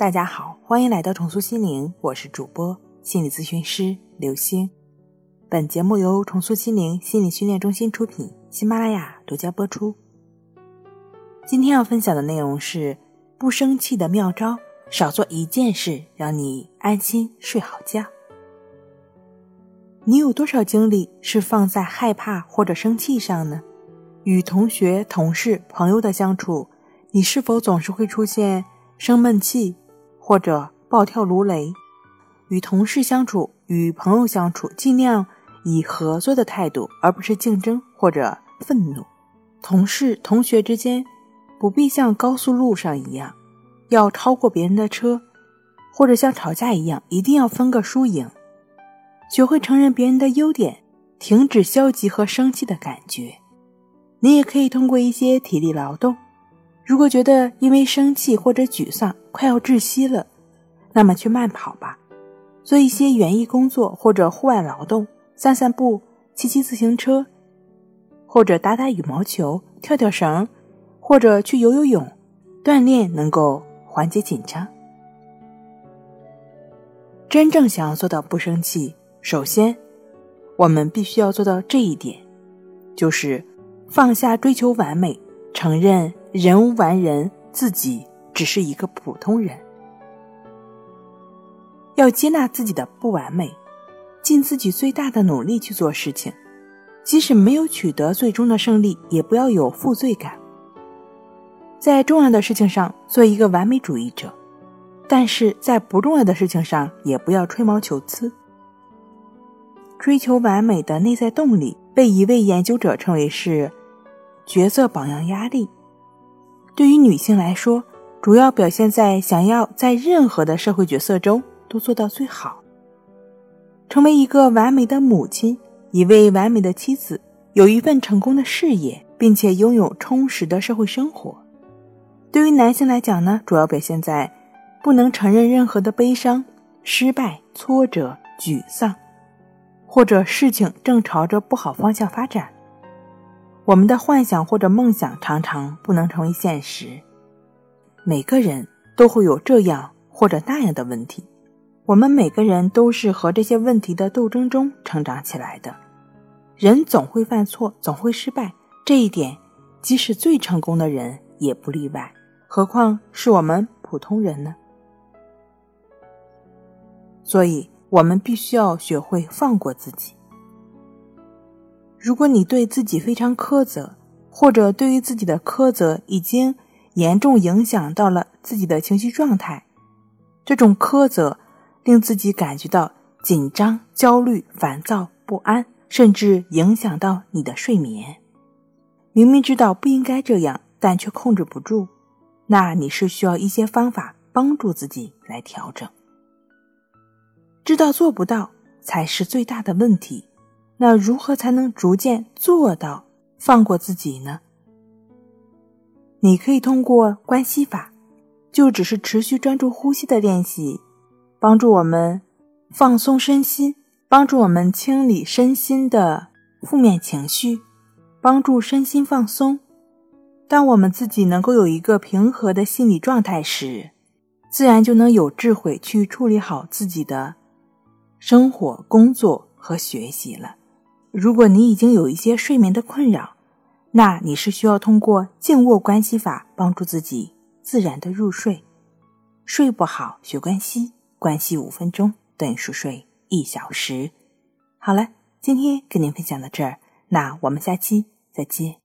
大家好，欢迎来到重塑心灵，我是主播心理咨询师刘星。本节目由重塑心灵心理训练中心出品，喜马拉雅独家播出。今天要分享的内容是不生气的妙招，少做一件事，让你安心睡好觉。你有多少精力是放在害怕或者生气上呢？与同学、同事、朋友的相处，你是否总是会出现生闷气？或者暴跳如雷，与同事相处，与朋友相处，尽量以合作的态度，而不是竞争或者愤怒。同事、同学之间，不必像高速路上一样，要超过别人的车，或者像吵架一样，一定要分个输赢。学会承认别人的优点，停止消极和生气的感觉。你也可以通过一些体力劳动。如果觉得因为生气或者沮丧快要窒息了，那么去慢跑吧，做一些园艺工作或者户外劳动，散散步、骑骑自行车，或者打打羽毛球、跳跳绳，或者去游游泳，锻炼能够缓解紧张。真正想要做到不生气，首先，我们必须要做到这一点，就是放下追求完美，承认。人无完人，自己只是一个普通人。要接纳自己的不完美，尽自己最大的努力去做事情，即使没有取得最终的胜利，也不要有负罪感。在重要的事情上做一个完美主义者，但是在不重要的事情上也不要吹毛求疵。追求完美的内在动力，被一位研究者称为是角色榜样压力。对于女性来说，主要表现在想要在任何的社会角色中都做到最好，成为一个完美的母亲，一位完美的妻子，有一份成功的事业，并且拥有充实的社会生活。对于男性来讲呢，主要表现在不能承认任何的悲伤、失败、挫折、沮丧，或者事情正朝着不好方向发展。我们的幻想或者梦想常常不能成为现实。每个人都会有这样或者那样的问题，我们每个人都是和这些问题的斗争中成长起来的。人总会犯错，总会失败，这一点即使最成功的人也不例外。何况是我们普通人呢？所以，我们必须要学会放过自己。如果你对自己非常苛责，或者对于自己的苛责已经严重影响到了自己的情绪状态，这种苛责令自己感觉到紧张、焦虑、烦躁、不安，甚至影响到你的睡眠。明明知道不应该这样，但却控制不住，那你是需要一些方法帮助自己来调整。知道做不到才是最大的问题。那如何才能逐渐做到放过自己呢？你可以通过关系法，就只是持续专注呼吸的练习，帮助我们放松身心，帮助我们清理身心的负面情绪，帮助身心放松。当我们自己能够有一个平和的心理状态时，自然就能有智慧去处理好自己的生活、工作和学习了。如果你已经有一些睡眠的困扰，那你是需要通过静卧关系法帮助自己自然的入睡。睡不好学关系，关系五分钟等于熟睡一小时。好了，今天跟您分享到这儿，那我们下期再见。